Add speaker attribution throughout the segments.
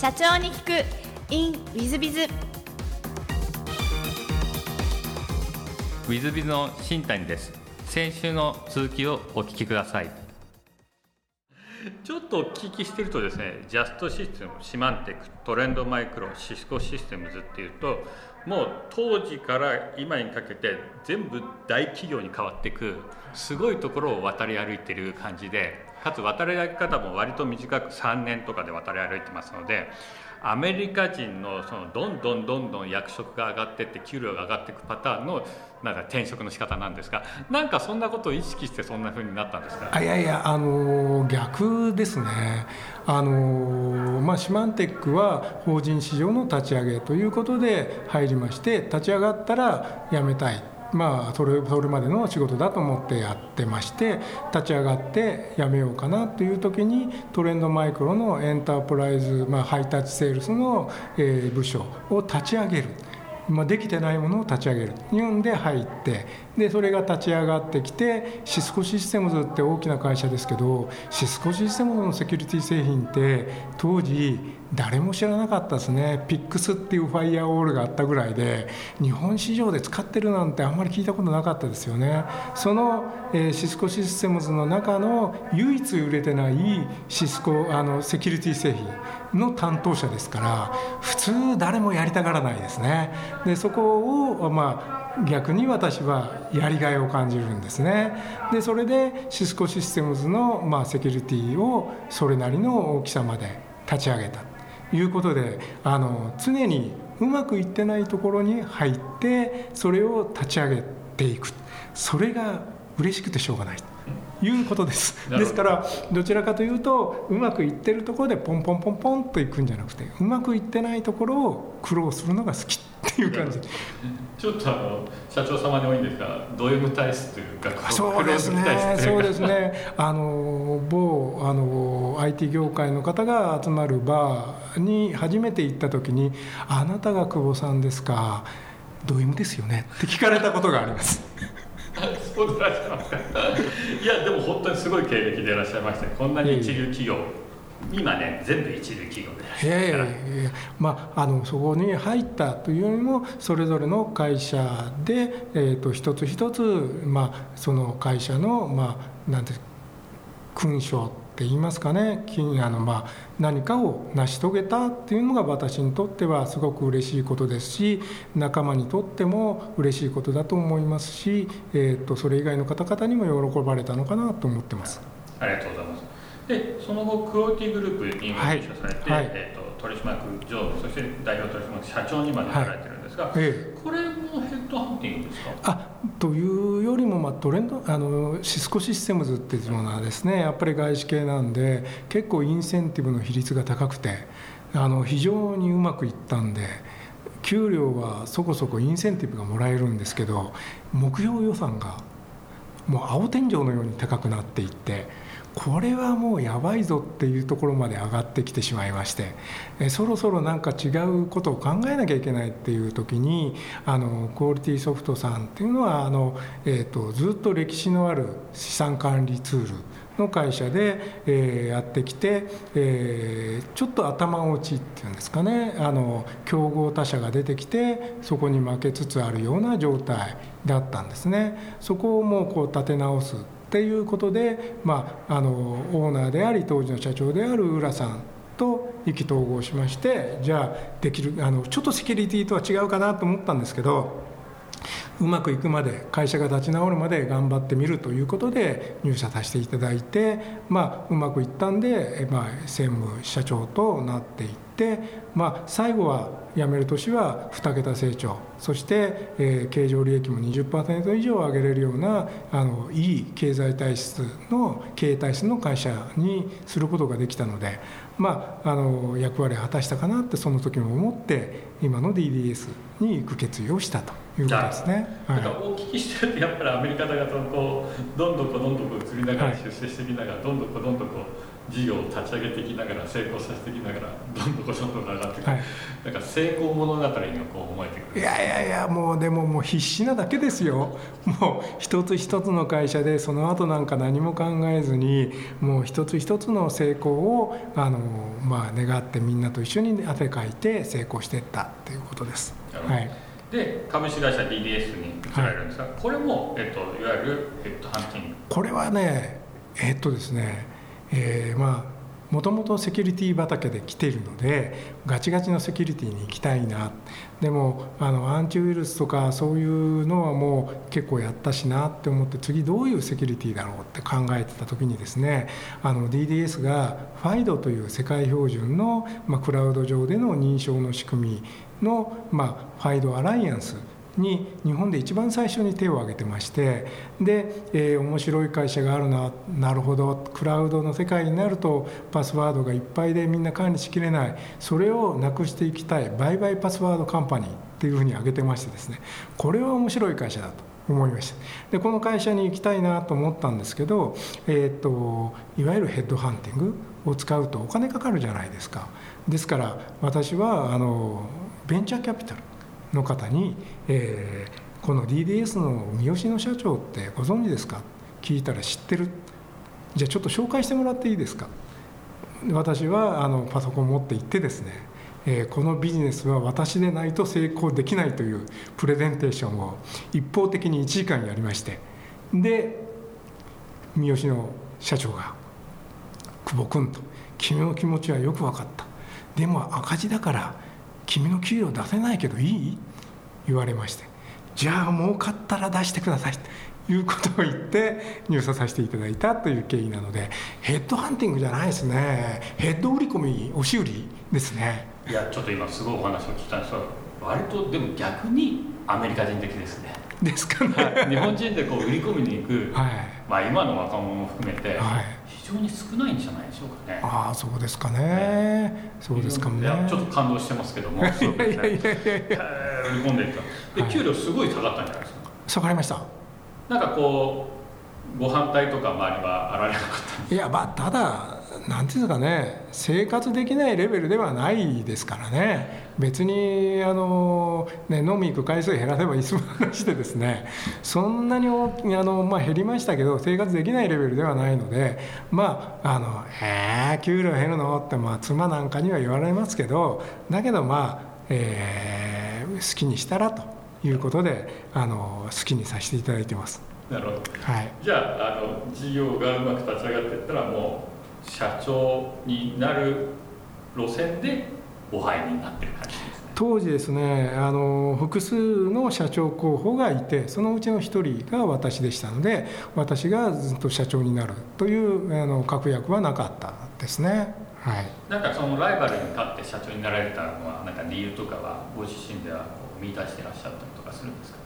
Speaker 1: 社長に聞く。In ウィズビズ
Speaker 2: ウィズビズの新谷です。先週の続きをお聞きください。ちょっとお聞きしてるとですねジャストシステムシマンテックトレンドマイクロシスコシステムズっていうともう当時から今にかけて全部大企業に変わっていくすごいところを渡り歩いてる感じでかつ渡り歩き方も割と短く3年とかで渡り歩いてますのでアメリカ人のそのどんどんどんどん役職が上がってって給料が上がっていくパターンのなんか転職の仕方なんですがなんかそんなことを意識してそんなふうになったんですか
Speaker 3: いやいやあの逆ですねあのまあシマンテックは法人市場の立ち上げということで入りまして立ち上がったら辞めたいまあ、それそれまでの仕事だと思ってやってまして立ち上がって辞めようかなという時にトレンドマイクロのエンタープライズ、まあ、ハイタッチセールスの、えー、部署を立ち上げる。まあ、できてないものを立ち上げるいうんで入ってでそれが立ち上がってきてシスコシステムズって大きな会社ですけどシスコシステムズのセキュリティ製品って当時誰も知らなかったですね。ピックスっていうファイアウォールがあったぐらいで日本市場で使ってるなんてあんまり聞いたことなかったですよね。その、えー、シスコシステムズの中の唯一売れてないシスコあのセキュリティ製品の担当者ですから普通誰もやりたがらないですね。でそこをまあ逆に私はやりがいを感じるんですね。でそれでシスコシステムズの、まあ、セキュリティをそれなりの大きさまで立ち上げた。いうことであの常にうまくいってないところに入ってそれを立ち上げていく。それが嬉しくてしょうがない。いうことです。ですからどちらかというとうまくいってるところでポンポンポンポンといくんじゃなくてうまくいってないところを苦労するのが好きっていう感じ。
Speaker 2: ちょっとあの社長様に多いんですがド M 体質というか
Speaker 3: そうですね。そうですね。あの某あの IT 業界の方が集まるバーに初めて行った時に「あなたが久保さんですかド M ですよね」って聞かれたことがあります。
Speaker 2: そうでいらっしゃいますか。いやでも本当にすごい経歴でいらっしゃいましてこんなに一流企業今ね全部一流企業で
Speaker 3: ええまああのそこに入ったというよりもそれぞれの会社で、えーと、一つ一つ、まあ、その会社の、まあ、なんて勲章って言いますかね。あの、まあ、何かを成し遂げたっていうのが私にとってはすごく嬉しいことですし仲間にとっても嬉しいことだと思いますし、えーと、とそれ以外の方々にも喜ばれたのかなと思ってます。
Speaker 2: ありがとうございます。でその後クオリティグループに入社されて、はい、えーと、取締役常務そして代表取締役社長にまでなられてる。んですええ、これもヘッドハンティングですか？
Speaker 3: あというよりも、まあ、トレンドあのシスコシステムズっていうのはですねやっぱり外資系なんで結構インセンティブの比率が高くてあの非常にうまくいったんで。給料はそこそこインセンティブがもらえるんですけど目標予算がもう青天井のように高くなっていってこれはもうやばいぞっていうところまで上がってきてしまいましてえそろそろなんか違うことを考えなきゃいけないっていう時にあのクオリティソフトさんっていうのはあの、えーと、ずっと歴史のある資産管理ツールの会社で、えー、やってきて、えー、ちょっと頭落ちっていうんですかね。あの競合他社が出てきてそこに負けつつあるような状態だったんですね。そこをもうこう立て直すっていうことで、まあ、あのオーナーであり当時の社長である浦さんと意気投合しましてじゃあできるあのちょっとセキュリティとは違うかなと思ったんですけどうまくいくまで会社が立ち直るまで頑張ってみるということで入社させていただいて、まあ、うまくいったんで、まあ、専務社長となっていって、まあ、最後は辞める年は2桁成長そして、えー、経常利益も20%以上上げれるようなあのいい経済体質の経営体質の会社にすることができたので、まあ、あの役割を果たしたかなってその時も思って今の DDS に行く決意をしたということですね。
Speaker 2: はい、お聞きしてるとやっぱりアメリカ々とこうどんどんこどんどんこう移りながら出世していきながら、どんどんこどんどんこう事業を立ち上げていきながら成功させていきながらどんどんポションとか上がってく。る、はい、なんか成功物語にこう思えてくる。
Speaker 3: いやいやいやもうでももう必死なだけですよ。もう一つ一つの会社でその後なんか何も考えずにもう一つ一つの成功をあの、まあ、願ってみんなと一緒に汗かいて成功していったっていうことです。はい。
Speaker 2: で株式会社 DDS に移られるんですが、はい、これも、えっと、いわゆるヘッドハンティング。
Speaker 3: これはねえっとですね、えー、まあもともとセキュリティ畑で来ているのでガチガチのセキュリティに行きたいな。でもあのアンチウイルスとかそういうのはもう結構やったしなって思って次どういうセキュリティだろうって考えてた時にですねあの DDS が FIDO という世界標準の、まあ、クラウド上での認証の仕組みの、まあ、FIDO アライアンスに日本で一番最初に手を挙げてましてで、えー、面白い会社があるななるほどクラウドの世界になるとパスワードがいっぱいでみんな管理しきれない。それをなくしていきたい売買パスワードカンパニーっていうふうに挙げてましてですね。これは面白い会社だと。思いました。でこの会社に行きたいなと思ったんですけど、えーと、いわゆるヘッドハンティングを使うとお金かかるじゃないですか。ですから私はあのベンチャーキャピタルの方に、えー、この DDS の三好の社長ってご存知ですか？聞いたら知ってる。じゃあちょっと紹介してもらっていいですか？私はあのパソコン持って行ってですね、えー、このビジネスは私でないと成功できないというプレゼンテーションを一方的に1時間やりましてで三好の社長が「久保君」と「君の気持ちはよく分かった。でも赤字だから君の給料出せないけどいい?」言われまして「じゃあ儲かったら出してください」ということを言って入社させていただいたという経緯なのでヘッドハンティングじゃないですね。ヘッド売り込み押し売りですね。
Speaker 2: いやちょっと今すごいお話を聞いたんですが割とでも逆にアメリカ人的ですね。
Speaker 3: ですかね、
Speaker 2: はい、日本人でこう売り込みに行く、はい、まあ今の若者も含めて、はい、非常に少ないんじゃないでしょうかね。
Speaker 3: ああそうですかね、ね、そうですかもね
Speaker 2: ちょっと感動してますけども。いやいやいやいや。売り込んでいった。で給料すごい下がったんじゃないですか、
Speaker 3: 下がりました。
Speaker 2: なんかこうご反対とか周りはあられなかった
Speaker 3: いやまあただなんていうんですかね生活できないレベルではないですからね別にあの、ね、飲み行く回数減らせばいいすむ話でですねそんなにあの、まあ、減りましたけど生活できないレベルではないのでまああの「えー、給料減るの?」って、まあ、妻なんかには言われますけどだけどまあ、えー、好きにしたらということであの好きにさせていただいてます。
Speaker 2: なるほど、はい、じゃああの事業がうまく立ち上がっていったらもう社長になる路線でお入りになってる感じですね。
Speaker 3: 当時ですねあの複数の社長候補がいてそのうちの1人が私でしたので私がずっと社長になるというあの確約はなかったですね。はい、
Speaker 2: なんかそのライバルに立って社長になられたのはなんか理由とかはご自身では見出してらっしゃったりとかするんですか？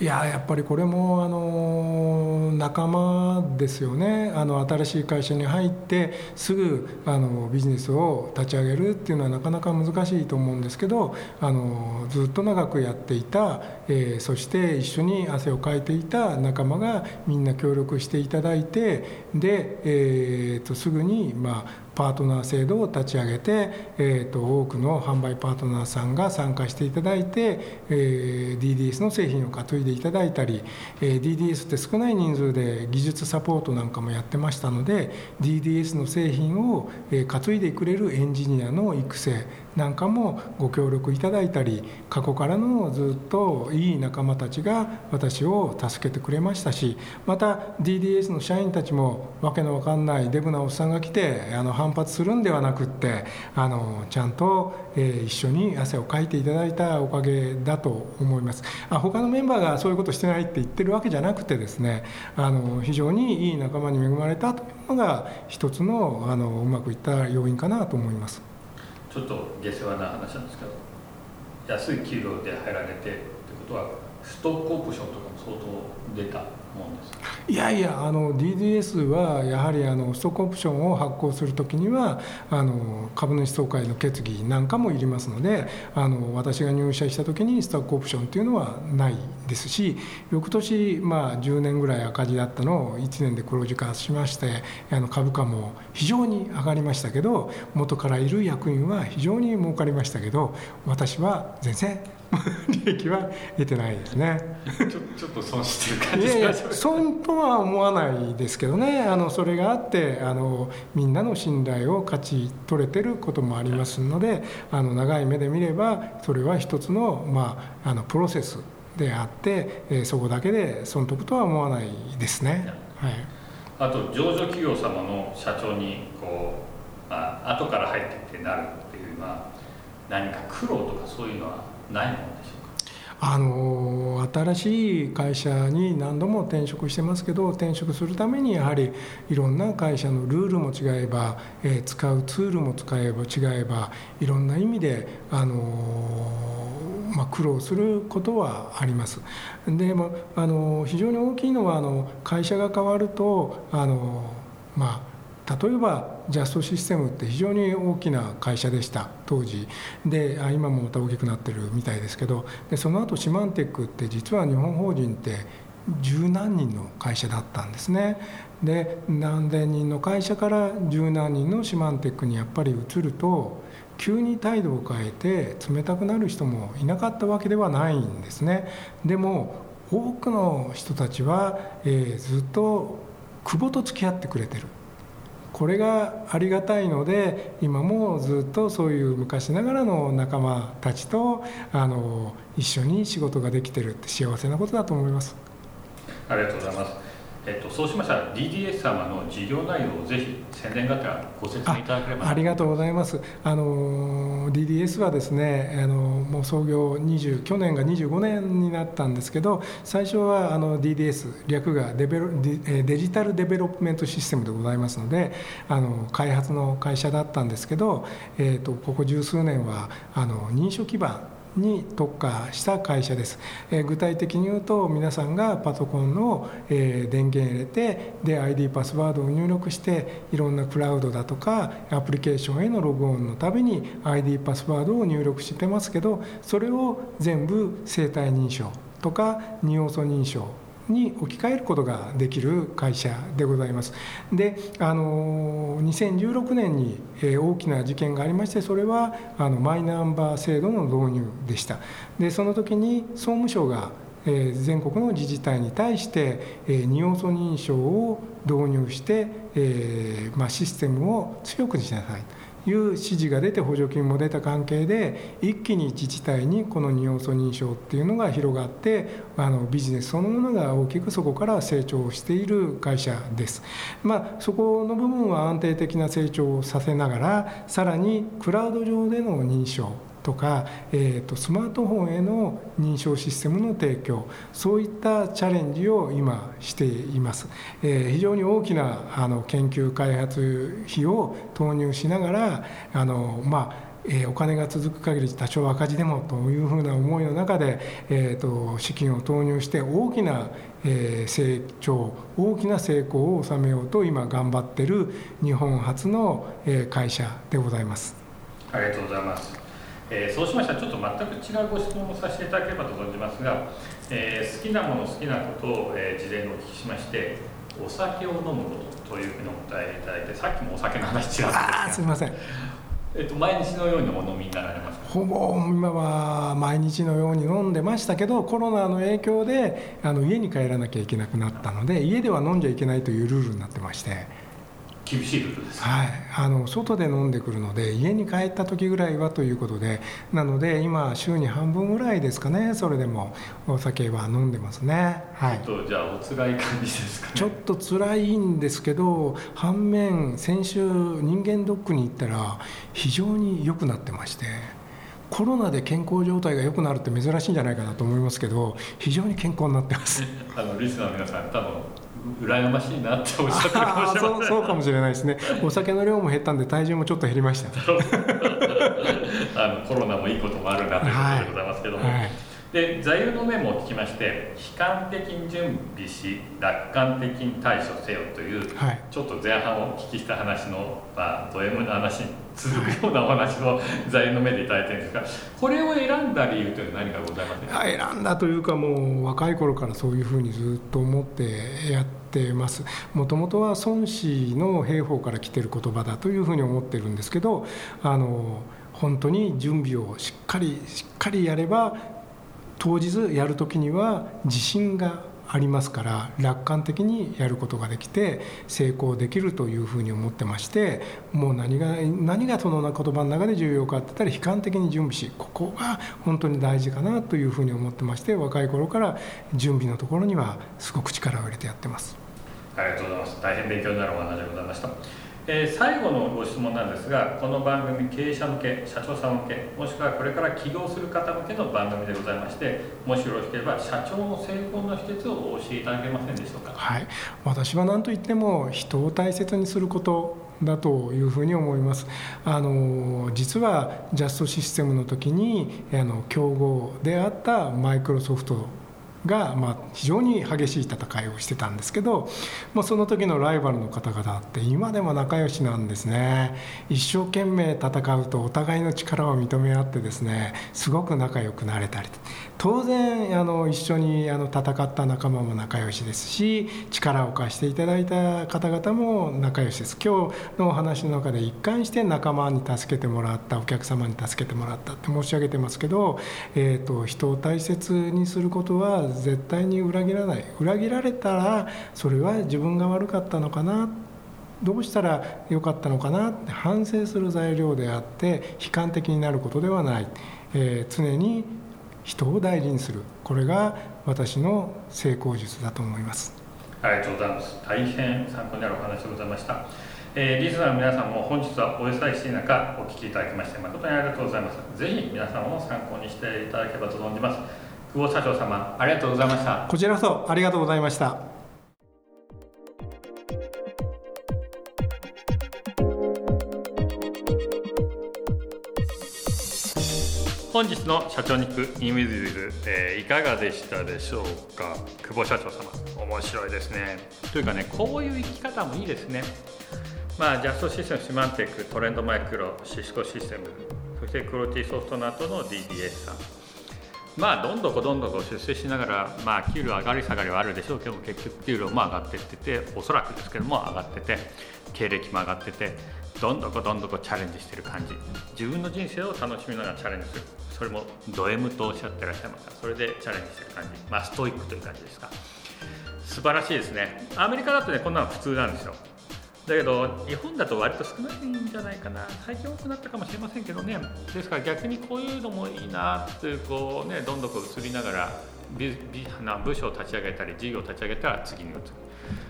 Speaker 3: いややっぱりこれもあの仲間ですよね。あの新しい会社に入ってすぐあのビジネスを立ち上げるっていうのはなかなか難しいと思うんですけどあのずっと長くやっていた、えー、そして一緒に汗をかいていた仲間がみんな協力していただいてで、えーと、とすぐに、まあ、パートナー制度を立ち上げて、えーと、多くの販売パートナーさんが参加していただいて、えー、DDS の製品を担いでいただいたり、えー、DDS って少ない人数で技術サポートなんかもやってましたので DDS の製品を、担いでくれるエンジニアの育成なんかもご協力いただいたり過去からのずっといい仲間たちが私を助けてくれましたしまた DDS の社員たちもわけのわかんないデブなおっさんが来てあの反発するんではなくってあのちゃんと、えー、一緒に汗をかいていただいたおかげだと思いますあ他のメンバーがそういうことしてないって言ってるわけじゃなくてですねあの非常にいい仲間に恵まれたというのが一つのあのうまくいった要因かなと思います。
Speaker 2: ちょっと下世話な話なんですけど安い給料で入られてってことはストックオプションとかも相当出た。
Speaker 3: いやいやあの DDS はやはりあのストックオプションを発行するときにはあの株主総会の決議なんかもいりますのであの私が入社したときにストックオプションというのはないですし翌年、まあ、10年ぐらい赤字だったのを1年で黒字化しましてあの株価も非常に上がりましたけど元からいる役員は非常に儲かりましたけど私は全然利益は得てないですね。
Speaker 2: ちょ ちょっと損してる感じい
Speaker 3: やいや損とは思わないですけどねあのそれがあってあのみんなの信頼を勝ち取れてることもありますのであの長い目で見ればそれは一つの,、まあ、あのプロセスであって、えー、そこだけで損得とは思わないですね。はい、
Speaker 2: あと上場企業様の社長にこう、まあ後から入ってきてなるっていうのは何か苦労とかそういうのはないものでしょうか？
Speaker 3: あの新しい会社に何度も転職してますけど転職するためにやはりいろんな会社のルールも違えば、えー、使うツールも使えば違えばいろんな意味で、あのまあ、苦労することはあります。でもあの非常に大きいのはあの会社が変わるとあのまあ例えばジャストシステムって非常に大きな会社でした当時。であ今もまた大きくなってるみたいですけどでその後シマンテックって実は日本法人って十何人の会社だったんですね。で何千人の会社から十何人のシマンテックにやっぱり移ると急に態度を変えて冷たくなる人もいなかったわけではないんですね。でも多くの人たちは、えー、ずっと久保と付き合ってくれてる。これがありがたいので今もずっとそういう昔ながらの仲間たちとあの一緒に仕事ができてるって幸せなことだと思います。
Speaker 2: ありがとうございます。えっと、そうしましたら DDS 様の事業内容をぜひ宣伝がてらご説明いただければ。
Speaker 3: ありがとうございます。あの DDS はですねあのもう創業20去年が25年になったんですけど最初はあの DDS 略がデベロデデジタルデベロップメントシステムでございますのであの開発の会社だったんですけど、えーと、とここ十数年はあの認証基盤に特化した会社です、えー、具体的に言うと皆さんがパソコンの、えー、電源入れてで ID パスワードを入力していろんなクラウドだとかアプリケーションへのログオンのたびに ID パスワードを入力してますけどそれを全部生体認証とか二要素認証に置き換えることができる会社でございます。であの2016年に、え大きな事件がありましてそれはあのマイナンバー制度の導入でした。でその時に総務省がえ全国の自治体に対して、え二要素認証を導入して、えまあ、システムを強くしなさいという指示が出て補助金も出た関係で一気に自治体にこの二要素認証っていうのが広がってあのビジネスそのものが大きくそこから成長している会社です。まあ、そこの部分は安定的な成長をさせながらさらにクラウド上での認証とか、えーと、スマートフォンへの認証システムの提供そういったチャレンジを今しています、えー、非常に大きなあの研究開発費を投入しながらあのまあえー、お金が続く限り多少赤字でもというふうな思いの中で、えーと、資金を投入して大きな、えー、成長大きな成功を収めようと今頑張ってる日本初の、えー、会社でございます。
Speaker 2: ありがとうございますえー、そうしましたらちょっと全く違うご質問をさせていただければと存じますが、えー、好きなもの好きなことを、えー、事前にお聞きしましてお酒を飲むことというふうにお答えいただいてさっきもお酒の話違った
Speaker 3: すみません。
Speaker 2: えっと、毎日のようにお飲みになられます
Speaker 3: ほぼ今は毎日のように飲んでましたけどコロナの影響であの家に帰らなきゃいけなくなったので家では飲んじゃいけないというルールになってまして。
Speaker 2: 厳しいルールです、
Speaker 3: はい、あの外で飲んでくるので家に帰った時ぐらいはということでなので今週に半分ぐらいですかねそれでもお酒は飲んでますね。はい。
Speaker 2: ちょっとじゃあお辛い感じですか、ね、
Speaker 3: ちょっと辛いんですけど反面先週人間ドックに行ったら非常に良くなってましてコロナで健康状態が良くなるって珍しいんじゃないかなと思いますけど非常に健康になってます。
Speaker 2: あのリスナーの皆さん多分羨ましいなっておっしゃってるかも。しれ
Speaker 3: ないそうかもしれないですね。お酒の量も減ったんで体重もちょっと減りました。
Speaker 2: あのコロナもいいこともあるなということでございますけども、はいはい、で座右の銘も聞きまして悲観的に準備し楽観的に対処せよという、はい、ちょっと前半をお聞きした話の、まあ、ド M の話に続くようなお話を座右の銘でいただいてるんですがこれを選んだ理由というのは何かございま
Speaker 3: せんか？選んだというかもう若い頃からそういうふうにずっと思ってやってます。もともとは孫子の兵法から来てる言葉だというふうに思ってるんですけどあの本当に準備をしっかりしっかりやれば当日やる時には自信がありますから楽観的にやることができて成功できるというふうに思ってましてもう何が何がその言葉の中で重要かって言ったら悲観的に準備しここが本当に大事かなというふうに思ってまして若い頃から準備のところにはすごく力を入れてやってます。
Speaker 2: ありがとうございます大変勉強になるお話でございました。えー、最後のご質問なんですがこの番組経営者向け社長さん向けもしくはこれから起業する方向けの番組でございましてもしよろしければ社長の成功の秘訣をお教えいただけませんでしょうか？
Speaker 3: はい。私は何と言っても人を大切にすることだというふうに思います。あの実はジャストシステムの時にあの競合であったマイクロソフトが、まあ、非常に激しい戦いをしてたんですけど、まあ、その時のライバルの方々って今でも仲良しなんですね。一生懸命戦うとお互いの力を認め合ってですねすごく仲良くなれたり。当然あの一緒にあの戦った仲間も仲良しですし力を貸していただいた方々も仲良しです。今日のお話の中で一貫して仲間に助けてもらったお客様に助けてもらったって申し上げてますけど、えーと人を大切にすることは絶対に裏切らない。裏切られたらそれは自分が悪かったのかな。どうしたらよかったのかなって反省する材料であって悲観的になることではない、えー、常に人を大事にする。これが私の成功術だと思います。
Speaker 2: ありがとうございます。大変参考になるお話でございました。えー、リスナーの皆さんも本日はお忙しい中お聞きいただきまして誠にありがとうございます。ぜひ皆さんも参考にしていただければと存じます。久保社長様ありがとうございました。
Speaker 3: こちらこそありがとうございました
Speaker 2: 本日の社長に行くインウィズズ、えー、いかがでしたでしょうか？久保社長様。面白いですね。というかねこういう生き方もいいですね。まあジャストシステムシマンテックトレンドマイクロシスコシステム。そしてクロティソフトの後の DDS さん。まあどんどこどんどこ出世しながら、まあ、給料上がり下がりはあるでしょうけど結局給料も上がってってておそらくですけども上がってて経歴も上がっててどんどこどんどこチャレンジしてる感じ。自分の人生を楽しみながらチャレンジする。それもド M とおっしゃってらっしゃいますかそれでチャレンジしてる感じ、まあ、ストイックという感じですか。素晴らしいですね。アメリカだとねこんなの普通なんですよ。だけど日本だと割と少ないんじゃないかな。最近多くなったかもしれませんけどね。ですから逆にこういうのもいいなってこうねどんどんこう移りながらビビな部署を立ち上げたり事業を立ち上げたら次に移る。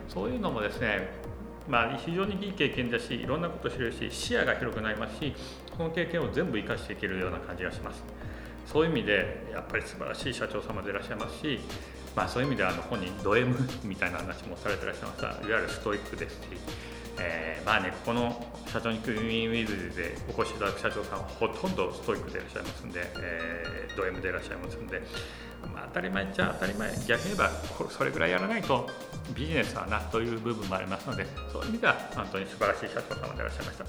Speaker 2: そういうのもですねまあ非常にいい経験だしいろんなことを知れるし視野が広くなりますしこの経験を全部生かしていけるような感じがします。そういう意味でやっぱり素晴らしい社長様でいらっしゃいますしまあそういう意味であの本人ド M みたいな話もされてらっしゃいますがいわゆるストイックですしえー、まあねここの社長にクリーンウィズでお越しいただく社長さんはほとんどストイックでいらっしゃいますんで、えー、ド M でいらっしゃいますんで、まあ、当たり前っちゃ当たり前。逆に言えばそれぐらいやらないとビジネスはなという部分もありますのでそういう意味では本当に素晴らしい社長様でいらっしゃいました。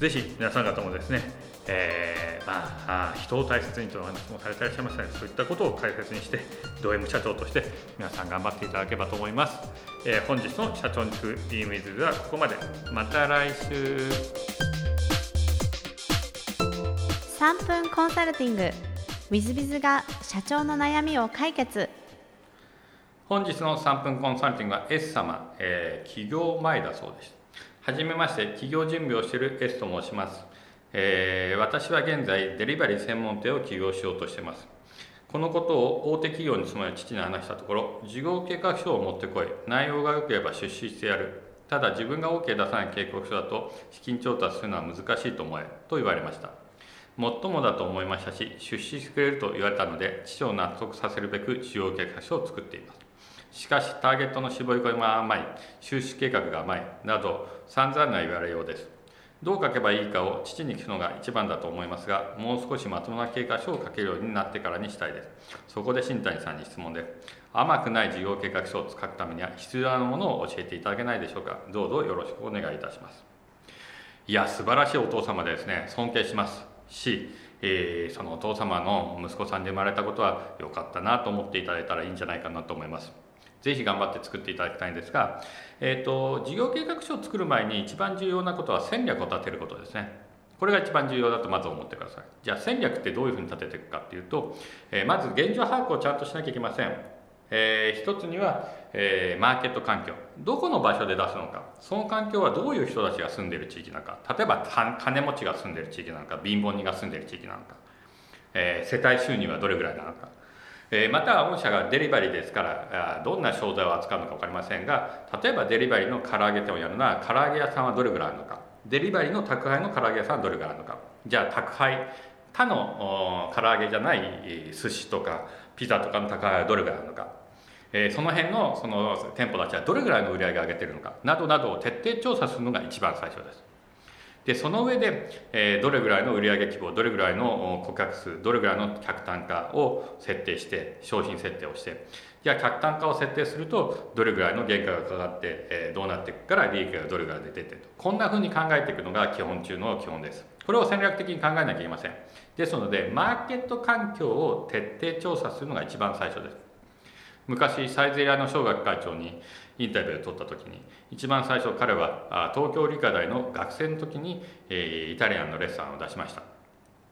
Speaker 2: ぜひ皆さん方もですねえー、まあ、人を大切にというお話もされていらっしゃいましたのでそういったことを解説にしてド M 社長として皆さん頑張っていただければと思います、えー、本日の社長に行く d ムイズではここまで。また来週。
Speaker 1: 3分コンサルティング。w i z b i z が社長の悩みを解決。
Speaker 2: 本日の3分コンサルティングは S 様、えー、起業前だそうです。はじめまして起業準備をしている S と申します。えー、私は現在デリバリー専門店を起業しようとしています。このことを大手企業に住まい父に話したところ事業計画書を持ってこい。内容が良ければ出資してやる。ただ自分が OK 出さない計画書だと資金調達するのは難しいと思えと言われました。もっともだと思いましたし出資してくれると言われたので父を納得させるべく事業計画書を作っています。しかしターゲットの絞り込みは甘い。収支計画が甘い。など散々な言われようです。どう書けばいいかを父に聞くのが一番だと思いますがもう少しまともな計画書を書けるようになってからにしたいです。そこで新谷さんに質問です。甘くない事業計画書を書くためには必要なものを教えていただけないでしょうか。どうぞよろしくお願いいたします。いや素晴らしいお父様ですね。尊敬します。し、えー、そのお父様の息子さんで生まれたことは良かったなと思っていただいたらいいんじゃないかなと思います。ぜひ頑張って作っていただきたいんですが、えーと、事業計画書を作る前に一番重要なことは戦略を立てることですね。これが一番重要だとまず思ってください。じゃあ戦略ってどういうふうに立てていくかっていうと、えー、まず現状把握をちゃんとしなきゃいけません。えー、一つには、えー、マーケット環境。どこの場所で出すのか。その環境はどういう人たちが住んでいる地域なのか。例えば金持ちが住んでいる地域なのか。貧乏人が住んでいる地域なのか、えー、世帯収入はどれぐらいなのか、え、また御社がデリバリーですからどんな商材を扱うのか分かりませんが例えばデリバリーの唐揚げ店をやるなら唐揚げ屋さんはどれぐらいあるのか。デリバリーの宅配の唐揚げ屋さんはどれぐらいあるのか。じゃあ宅配他の唐揚げじゃない寿司とかピザとかの宅配はどれぐらいあるのか。えー、その辺のその店舗たちはどれぐらいの売り上げを上げてるのか。などなどを徹底調査するのが一番最初です。でその上で、えー、どれぐらいの売上規模どれぐらいの顧客数どれぐらいの客単価を設定して商品設定をしてじゃあ客単価を設定するとどれぐらいの原価がかかって、えー、どうなっていくから利益がどれぐらい出てってと。こんなふうに考えていくのが基本中の基本です。これを戦略的に考えなきゃいけません。ですのでマーケット環境を徹底調査するのが一番最初です。昔サイゼリアの小学会長にインタビューを取った時に一番最初彼は東京理科大の学生の時に、イタリアンのレストランを出しました。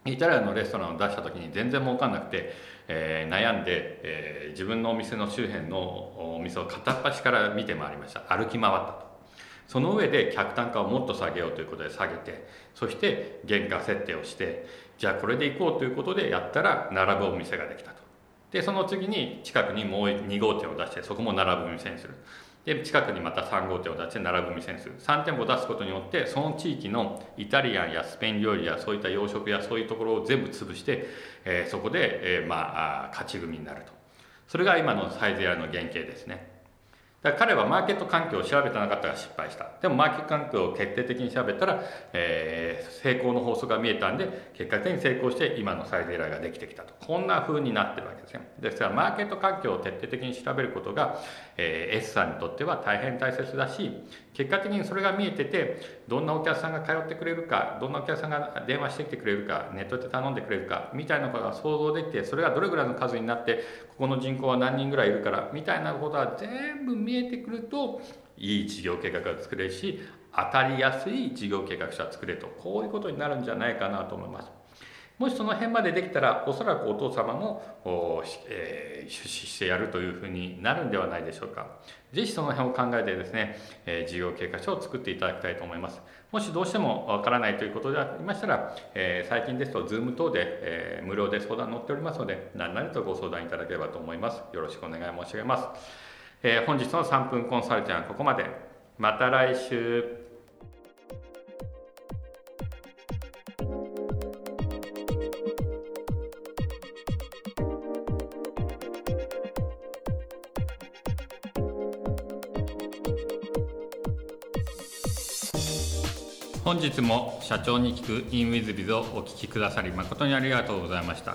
Speaker 2: イタリアンのレストランを出した時に全然儲かんなくて、えー、悩んで、えー、自分のお店の周辺のお店を片っ端から見て回りました。歩き回ったと。その上で客単価をもっと下げようということで下げてそして原価設定をしてじゃあこれでいこうということでやったら並ぶお店ができたと。でその次に近くにもう2号店を出してそこも並ぶ店にする。で近くにまた3号店を出して並ぶ店にす。る3店舗出すことによってその地域のイタリアンやスペイン料理やそういった洋食やそういうところを全部潰して、えー、そこで、えー、まあ勝ち組になると。それが今のサイゼリヤの原型ですね。だ彼はマーケット環境を調べてなかったら失敗した。でもマーケット環境を徹底的に調べたら、えー、成功の法則が見えたんで結果的に成功して今のサイズエラーができてきたと。こんな風になってるわけですねですからマーケット環境を徹底的に調べることが、えー、S さんにとっては大変大切だし結果的にそれが見えててどんなお客さんが通ってくれるかどんなお客さんが電話してきてくれるかネットで頼んでくれるかみたいなことが想像できてそれがどれぐらいの数になってここの人口は何人ぐらいいるからみたいなことは全部見見えてくるといい事業計画が作れるし当たりやすい事業計画書は作れとこういうことになるんじゃないかなと思います。もしその辺までできたらおそらくお父様も、えー、出資してやるというふうになるんではないでしょうか。ぜひその辺を考えてですね、えー、事業計画書を作っていただきたいと思います。もしどうしてもわからないということでありましたら、えー、最近ですと Zoom 等で、えー、無料で相談乗っておりますので、何々とご相談いただければと思います。よろしくお願い申し上げます。えー、本日の3分コンサルティングはここまで。また来週。本日も社長に聞く in WizBiz をお聞きくださり誠にありがとうございました、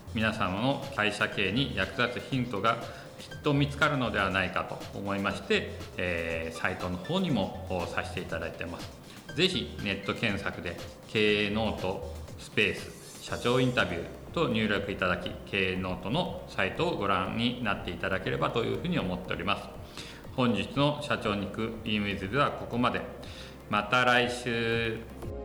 Speaker 2: 皆様の会社経営に役立つヒントがきっと見つかるのではないかと思いまして、えー、サイトの方にもさせていただいてます。ぜひネット検索で経営ノートスペース社長インタビューと入力いただき経営ノートのサイトをご覧になっていただければというふうに思っております。本日の社長に行く e ムイズではここまで。また来週。